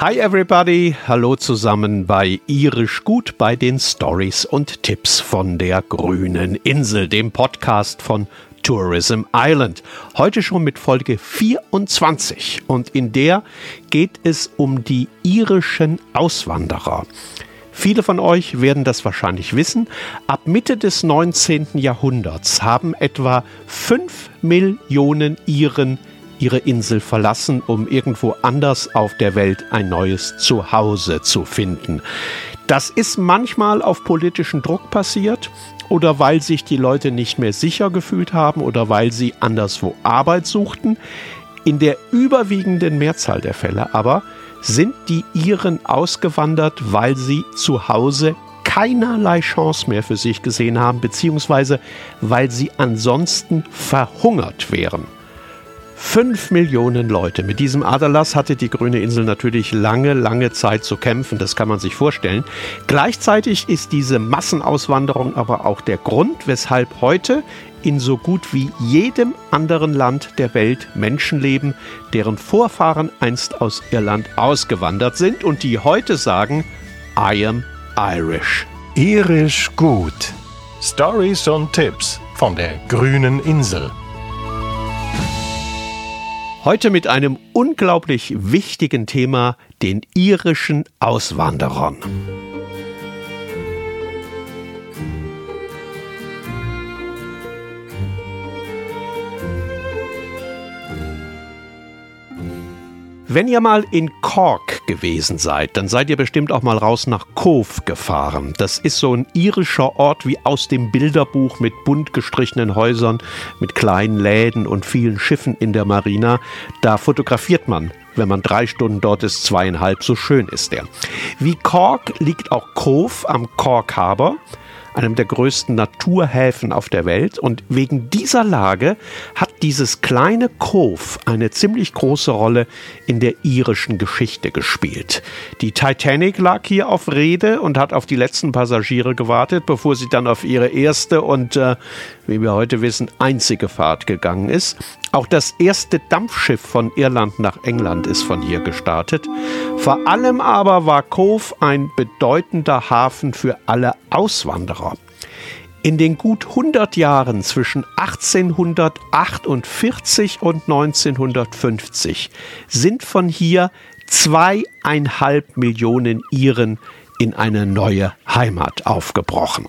Hi everybody, hallo zusammen bei Irisch Gut bei den Stories und Tipps von der grünen Insel, dem Podcast von Tourism Island. Heute schon mit Folge 24 und in der geht es um die irischen Auswanderer. Viele von euch werden das wahrscheinlich wissen. Ab Mitte des 19. Jahrhunderts haben etwa 5 Millionen Iren ihre Insel verlassen, um irgendwo anders auf der Welt ein neues Zuhause zu finden. Das ist manchmal auf politischen Druck passiert oder weil sich die Leute nicht mehr sicher gefühlt haben oder weil sie anderswo Arbeit suchten. In der überwiegenden Mehrzahl der Fälle aber sind die Iren ausgewandert, weil sie zu Hause keinerlei Chance mehr für sich gesehen haben, beziehungsweise weil sie ansonsten verhungert wären. Fünf Millionen Leute. Mit diesem Aderlass hatte die grüne Insel natürlich lange, lange Zeit zu kämpfen, das kann man sich vorstellen. Gleichzeitig ist diese Massenauswanderung aber auch der Grund, weshalb heute in so gut wie jedem anderen Land der Welt Menschen leben, deren Vorfahren einst aus Irland ausgewandert sind und die heute sagen, I am Irish. Irisch gut. Stories und Tipps von der grünen Insel. Heute mit einem unglaublich wichtigen Thema, den irischen Auswanderern. Wenn ihr mal in Cork gewesen seid, dann seid ihr bestimmt auch mal raus nach Cove gefahren. Das ist so ein irischer Ort wie aus dem Bilderbuch mit bunt gestrichenen Häusern, mit kleinen Läden und vielen Schiffen in der Marina. Da fotografiert man wenn man drei Stunden dort ist, zweieinhalb, so schön ist der. Wie Cork liegt auch Cove am Cork Harbor einem der größten Naturhäfen auf der Welt. Und wegen dieser Lage hat dieses kleine Cove eine ziemlich große Rolle in der irischen Geschichte gespielt. Die Titanic lag hier auf Rede und hat auf die letzten Passagiere gewartet, bevor sie dann auf ihre erste und, äh, wie wir heute wissen, einzige Fahrt gegangen ist. Auch das erste Dampfschiff von Irland nach England ist von hier gestartet. Vor allem aber war Cove ein bedeutender Hafen für alle Auswanderer. In den gut 100 Jahren zwischen 1848 und 1950 sind von hier zweieinhalb Millionen Iren in eine neue Heimat aufgebrochen.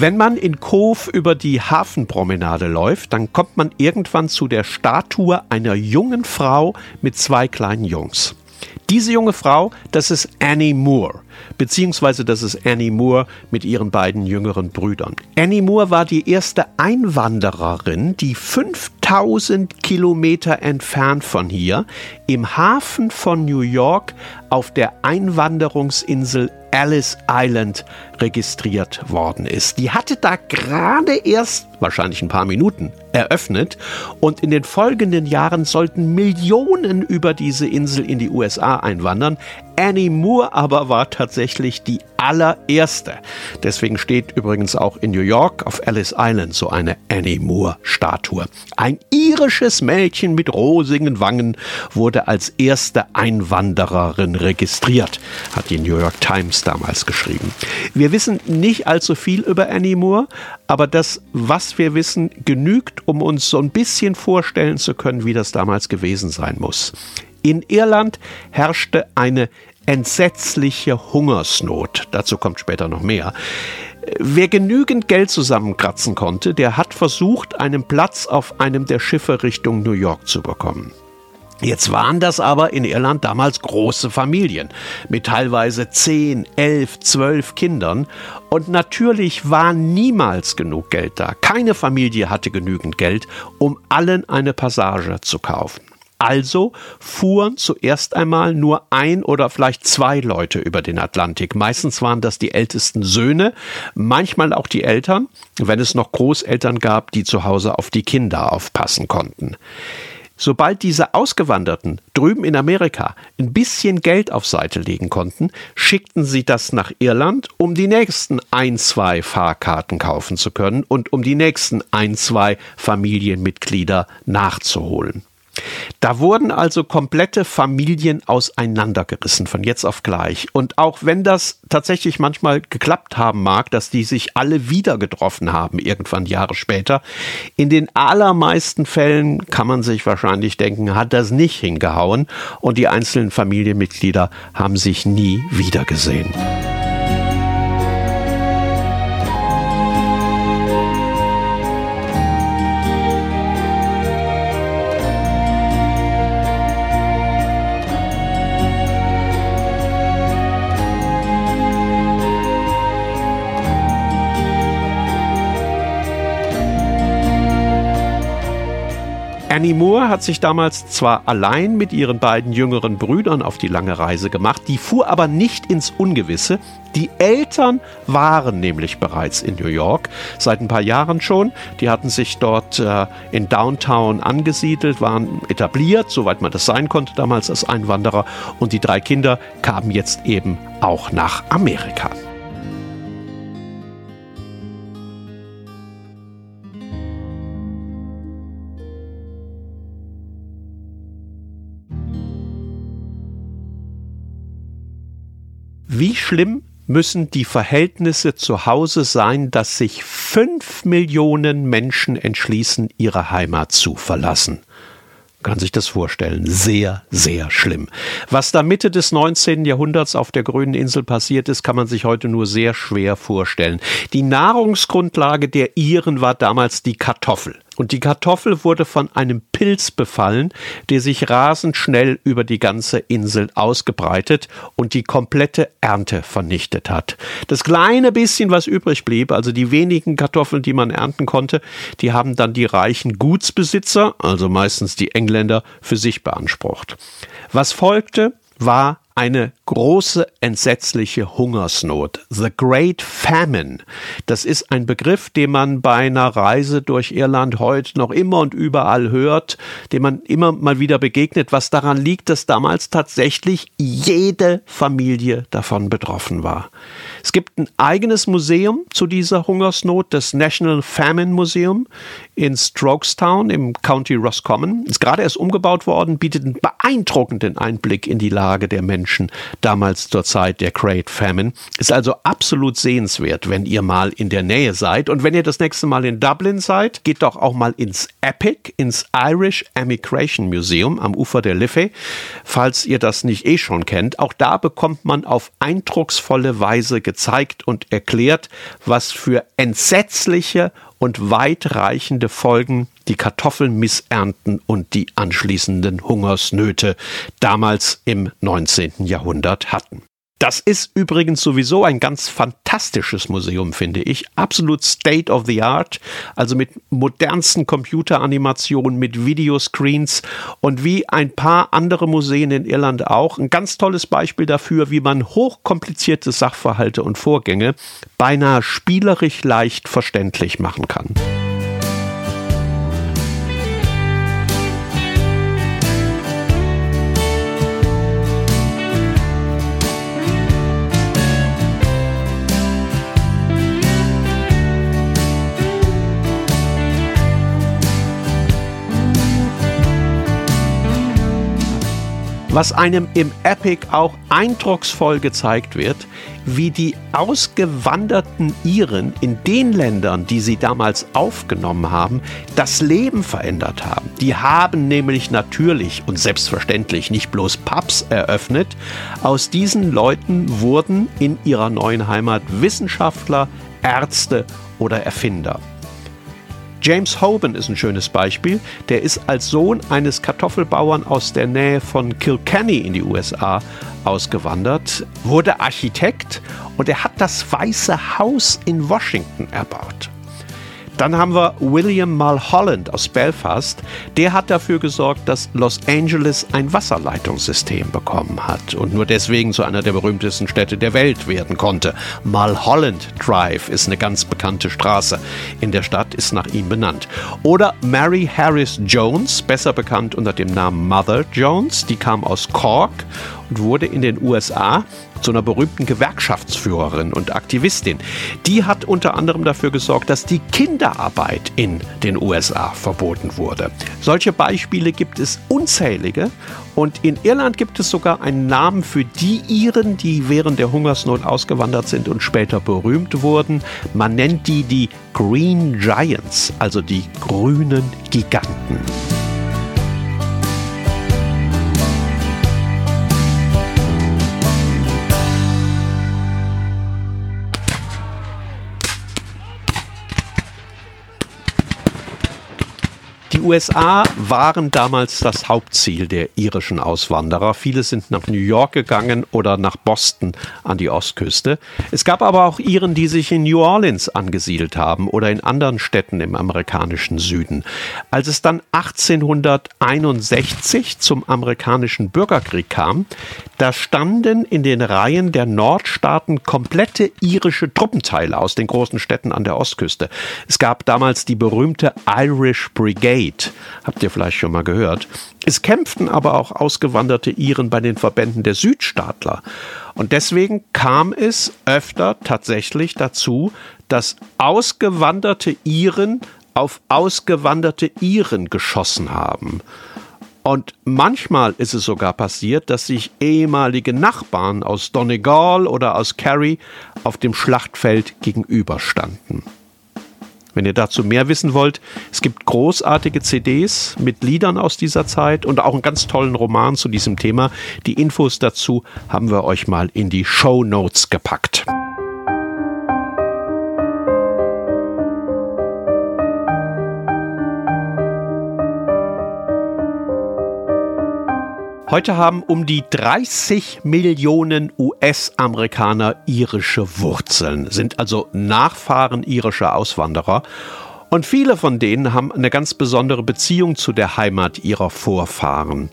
Wenn man in Kov über die Hafenpromenade läuft, dann kommt man irgendwann zu der Statue einer jungen Frau mit zwei kleinen Jungs. Diese junge Frau, das ist Annie Moore, beziehungsweise das ist Annie Moore mit ihren beiden jüngeren Brüdern. Annie Moore war die erste Einwandererin, die 5000 Kilometer entfernt von hier im Hafen von New York auf der Einwanderungsinsel Alice Island registriert worden ist. Die hatte da gerade erst, wahrscheinlich ein paar Minuten, eröffnet und in den folgenden Jahren sollten Millionen über diese Insel in die USA einwandern. Annie Moore aber war tatsächlich die allererste. Deswegen steht übrigens auch in New York auf Ellis Island so eine Annie Moore-Statue. Ein irisches Mädchen mit rosigen Wangen wurde als erste Einwandererin registriert, hat die New York Times damals geschrieben. Wir wissen nicht allzu viel über Annie Moore, aber das, was wir wissen, genügt, um uns so ein bisschen vorstellen zu können, wie das damals gewesen sein muss. In Irland herrschte eine entsetzliche Hungersnot. Dazu kommt später noch mehr. Wer genügend Geld zusammenkratzen konnte, der hat versucht, einen Platz auf einem der Schiffe Richtung New York zu bekommen. Jetzt waren das aber in Irland damals große Familien mit teilweise 10, 11, 12 Kindern und natürlich war niemals genug Geld da. Keine Familie hatte genügend Geld, um allen eine Passage zu kaufen. Also fuhren zuerst einmal nur ein oder vielleicht zwei Leute über den Atlantik. Meistens waren das die ältesten Söhne, manchmal auch die Eltern, wenn es noch Großeltern gab, die zu Hause auf die Kinder aufpassen konnten. Sobald diese Ausgewanderten drüben in Amerika ein bisschen Geld auf Seite legen konnten, schickten sie das nach Irland, um die nächsten ein, zwei Fahrkarten kaufen zu können und um die nächsten ein, zwei Familienmitglieder nachzuholen. Da wurden also komplette Familien auseinandergerissen von jetzt auf gleich. Und auch wenn das tatsächlich manchmal geklappt haben mag, dass die sich alle wieder getroffen haben, irgendwann Jahre später, in den allermeisten Fällen kann man sich wahrscheinlich denken, hat das nicht hingehauen und die einzelnen Familienmitglieder haben sich nie wiedergesehen. Annie Moore hat sich damals zwar allein mit ihren beiden jüngeren Brüdern auf die lange Reise gemacht, die fuhr aber nicht ins Ungewisse. Die Eltern waren nämlich bereits in New York, seit ein paar Jahren schon. Die hatten sich dort äh, in Downtown angesiedelt, waren etabliert, soweit man das sein konnte damals als Einwanderer. Und die drei Kinder kamen jetzt eben auch nach Amerika. Wie schlimm müssen die Verhältnisse zu Hause sein, dass sich fünf Millionen Menschen entschließen, ihre Heimat zu verlassen? Kann sich das vorstellen. Sehr, sehr schlimm. Was da Mitte des 19. Jahrhunderts auf der grünen Insel passiert ist, kann man sich heute nur sehr schwer vorstellen. Die Nahrungsgrundlage der Iren war damals die Kartoffel. Und die Kartoffel wurde von einem Pilz befallen, der sich rasend schnell über die ganze Insel ausgebreitet und die komplette Ernte vernichtet hat. Das kleine bisschen, was übrig blieb, also die wenigen Kartoffeln, die man ernten konnte, die haben dann die reichen Gutsbesitzer, also meistens die Engländer, für sich beansprucht. Was folgte, war eine große entsetzliche Hungersnot. The Great Famine. Das ist ein Begriff, den man bei einer Reise durch Irland heute noch immer und überall hört, dem man immer mal wieder begegnet, was daran liegt, dass damals tatsächlich jede Familie davon betroffen war. Es gibt ein eigenes Museum zu dieser Hungersnot, das National Famine Museum in Strokestown im County Roscommon. Ist gerade erst umgebaut worden, bietet einen beeindruckenden Einblick in die Lage der Menschen damals zur Zeit der Great Famine. Ist also absolut sehenswert, wenn ihr mal in der Nähe seid. Und wenn ihr das nächste Mal in Dublin seid, geht doch auch mal ins EPIC, ins Irish Emigration Museum am Ufer der Liffey, falls ihr das nicht eh schon kennt. Auch da bekommt man auf eindrucksvolle Weise gezeigt und erklärt, was für entsetzliche und weitreichende Folgen die Kartoffelmissernten und die anschließenden Hungersnöte damals im 19. Jahrhundert hatten. Das ist übrigens sowieso ein ganz fantastisches Museum, finde ich. Absolut State of the Art, also mit modernsten Computeranimationen, mit Videoscreens und wie ein paar andere Museen in Irland auch. Ein ganz tolles Beispiel dafür, wie man hochkomplizierte Sachverhalte und Vorgänge beinahe spielerisch leicht verständlich machen kann. Was einem im Epic auch eindrucksvoll gezeigt wird, wie die ausgewanderten Iren in den Ländern, die sie damals aufgenommen haben, das Leben verändert haben. Die haben nämlich natürlich und selbstverständlich nicht bloß Pubs eröffnet, aus diesen Leuten wurden in ihrer neuen Heimat Wissenschaftler, Ärzte oder Erfinder. James Hoban ist ein schönes Beispiel. Der ist als Sohn eines Kartoffelbauern aus der Nähe von Kilkenny in die USA ausgewandert, wurde Architekt und er hat das Weiße Haus in Washington erbaut. Dann haben wir William Mulholland aus Belfast. Der hat dafür gesorgt, dass Los Angeles ein Wasserleitungssystem bekommen hat und nur deswegen zu einer der berühmtesten Städte der Welt werden konnte. Mulholland Drive ist eine ganz bekannte Straße in der Stadt, ist nach ihm benannt. Oder Mary Harris Jones, besser bekannt unter dem Namen Mother Jones, die kam aus Cork und wurde in den USA zu einer berühmten Gewerkschaftsführerin und Aktivistin. Die hat unter anderem dafür gesorgt, dass die Kinderarbeit in den USA verboten wurde. Solche Beispiele gibt es unzählige und in Irland gibt es sogar einen Namen für die Iren, die während der Hungersnot ausgewandert sind und später berühmt wurden. Man nennt die die Green Giants, also die grünen Giganten. USA waren damals das Hauptziel der irischen Auswanderer. Viele sind nach New York gegangen oder nach Boston an die Ostküste. Es gab aber auch Iren, die sich in New Orleans angesiedelt haben oder in anderen Städten im amerikanischen Süden. Als es dann 1861 zum amerikanischen Bürgerkrieg kam, da standen in den Reihen der Nordstaaten komplette irische Truppenteile aus den großen Städten an der Ostküste. Es gab damals die berühmte Irish Brigade Brigade, habt ihr vielleicht schon mal gehört. Es kämpften aber auch ausgewanderte Iren bei den Verbänden der Südstaatler. Und deswegen kam es öfter tatsächlich dazu, dass ausgewanderte Iren auf ausgewanderte Iren geschossen haben. Und manchmal ist es sogar passiert, dass sich ehemalige Nachbarn aus Donegal oder aus Kerry auf dem Schlachtfeld gegenüberstanden. Wenn ihr dazu mehr wissen wollt, es gibt großartige CDs mit Liedern aus dieser Zeit und auch einen ganz tollen Roman zu diesem Thema. Die Infos dazu haben wir euch mal in die Show Notes gepackt. Heute haben um die 30 Millionen US-Amerikaner irische Wurzeln, sind also Nachfahren irischer Auswanderer. Und viele von denen haben eine ganz besondere Beziehung zu der Heimat ihrer Vorfahren.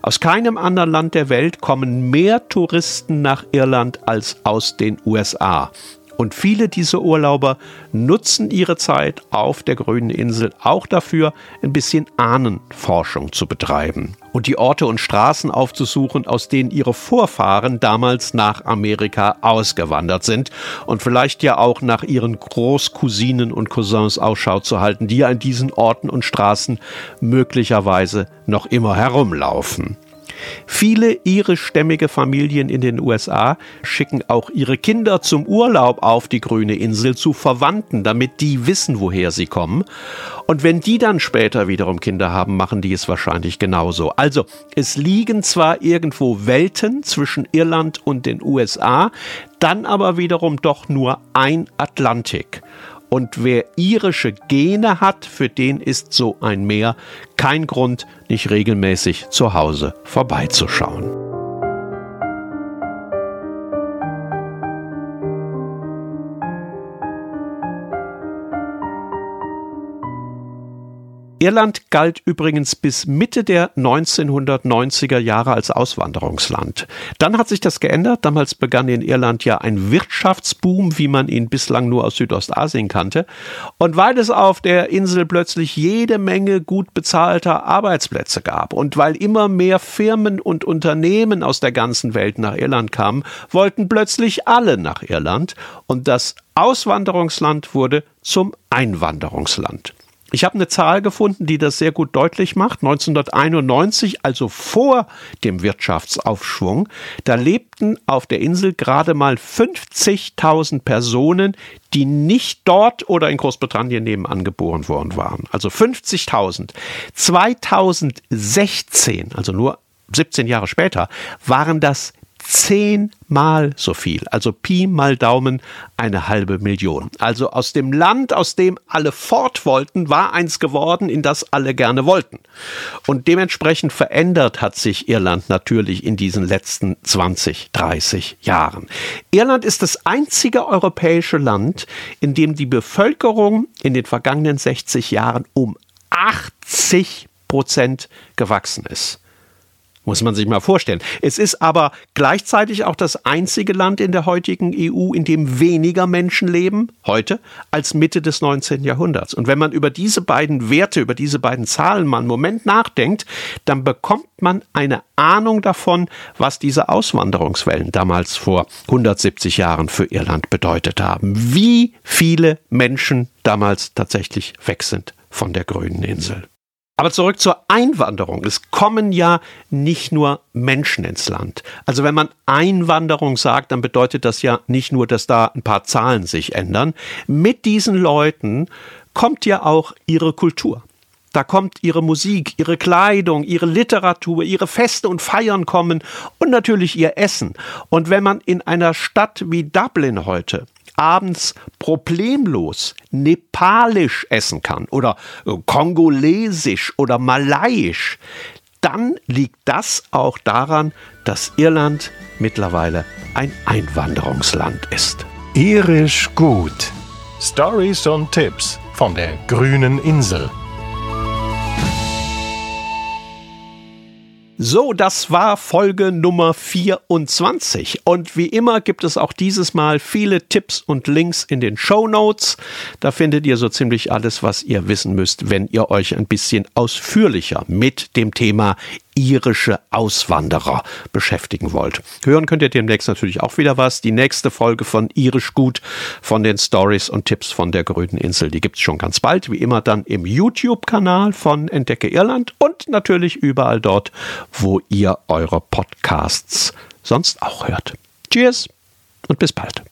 Aus keinem anderen Land der Welt kommen mehr Touristen nach Irland als aus den USA. Und viele dieser Urlauber nutzen ihre Zeit auf der grünen Insel auch dafür, ein bisschen Ahnenforschung zu betreiben und die Orte und Straßen aufzusuchen, aus denen ihre Vorfahren damals nach Amerika ausgewandert sind und vielleicht ja auch nach ihren Großcousinen und Cousins Ausschau zu halten, die ja an diesen Orten und Straßen möglicherweise noch immer herumlaufen. Viele irischstämmige Familien in den USA schicken auch ihre Kinder zum Urlaub auf die grüne Insel zu Verwandten, damit die wissen, woher sie kommen. Und wenn die dann später wiederum Kinder haben, machen die es wahrscheinlich genauso. Also, es liegen zwar irgendwo Welten zwischen Irland und den USA, dann aber wiederum doch nur ein Atlantik. Und wer irische Gene hat, für den ist so ein Meer kein Grund, nicht regelmäßig zu Hause vorbeizuschauen. Irland galt übrigens bis Mitte der 1990er Jahre als Auswanderungsland. Dann hat sich das geändert. Damals begann in Irland ja ein Wirtschaftsboom, wie man ihn bislang nur aus Südostasien kannte. Und weil es auf der Insel plötzlich jede Menge gut bezahlter Arbeitsplätze gab und weil immer mehr Firmen und Unternehmen aus der ganzen Welt nach Irland kamen, wollten plötzlich alle nach Irland und das Auswanderungsland wurde zum Einwanderungsland. Ich habe eine Zahl gefunden, die das sehr gut deutlich macht. 1991, also vor dem Wirtschaftsaufschwung, da lebten auf der Insel gerade mal 50.000 Personen, die nicht dort oder in Großbritannien nebenan geboren worden waren. Also 50.000. 2016, also nur 17 Jahre später, waren das zehnmal so viel. Also Pi mal Daumen eine halbe Million. Also aus dem Land, aus dem alle fort wollten, war eins geworden, in das alle gerne wollten. Und dementsprechend verändert hat sich Irland natürlich in diesen letzten 20, 30 Jahren. Irland ist das einzige europäische Land, in dem die Bevölkerung in den vergangenen 60 Jahren um 80 Prozent gewachsen ist. Muss man sich mal vorstellen. Es ist aber gleichzeitig auch das einzige Land in der heutigen EU, in dem weniger Menschen leben, heute, als Mitte des 19. Jahrhunderts. Und wenn man über diese beiden Werte, über diese beiden Zahlen mal einen Moment nachdenkt, dann bekommt man eine Ahnung davon, was diese Auswanderungswellen damals vor 170 Jahren für Irland bedeutet haben. Wie viele Menschen damals tatsächlich weg sind von der grünen Insel. Aber zurück zur Einwanderung. Es kommen ja nicht nur Menschen ins Land. Also wenn man Einwanderung sagt, dann bedeutet das ja nicht nur, dass da ein paar Zahlen sich ändern. Mit diesen Leuten kommt ja auch ihre Kultur. Da kommt ihre Musik, ihre Kleidung, ihre Literatur, ihre Feste und Feiern kommen und natürlich ihr Essen. Und wenn man in einer Stadt wie Dublin heute abends problemlos Nepalisch essen kann oder äh, Kongolesisch oder Malayisch, dann liegt das auch daran, dass Irland mittlerweile ein Einwanderungsland ist. Irisch gut. Stories und Tipps von der grünen Insel. So, das war Folge Nummer 24. Und wie immer gibt es auch dieses Mal viele Tipps und Links in den Show Notes. Da findet ihr so ziemlich alles, was ihr wissen müsst, wenn ihr euch ein bisschen ausführlicher mit dem Thema irische Auswanderer beschäftigen wollt. Hören könnt ihr demnächst natürlich auch wieder was. Die nächste Folge von Irisch Gut von den Stories und Tipps von der grünen Insel, die gibt's schon ganz bald, wie immer dann im YouTube-Kanal von Entdecke Irland und natürlich überall dort, wo ihr eure Podcasts sonst auch hört. Cheers und bis bald.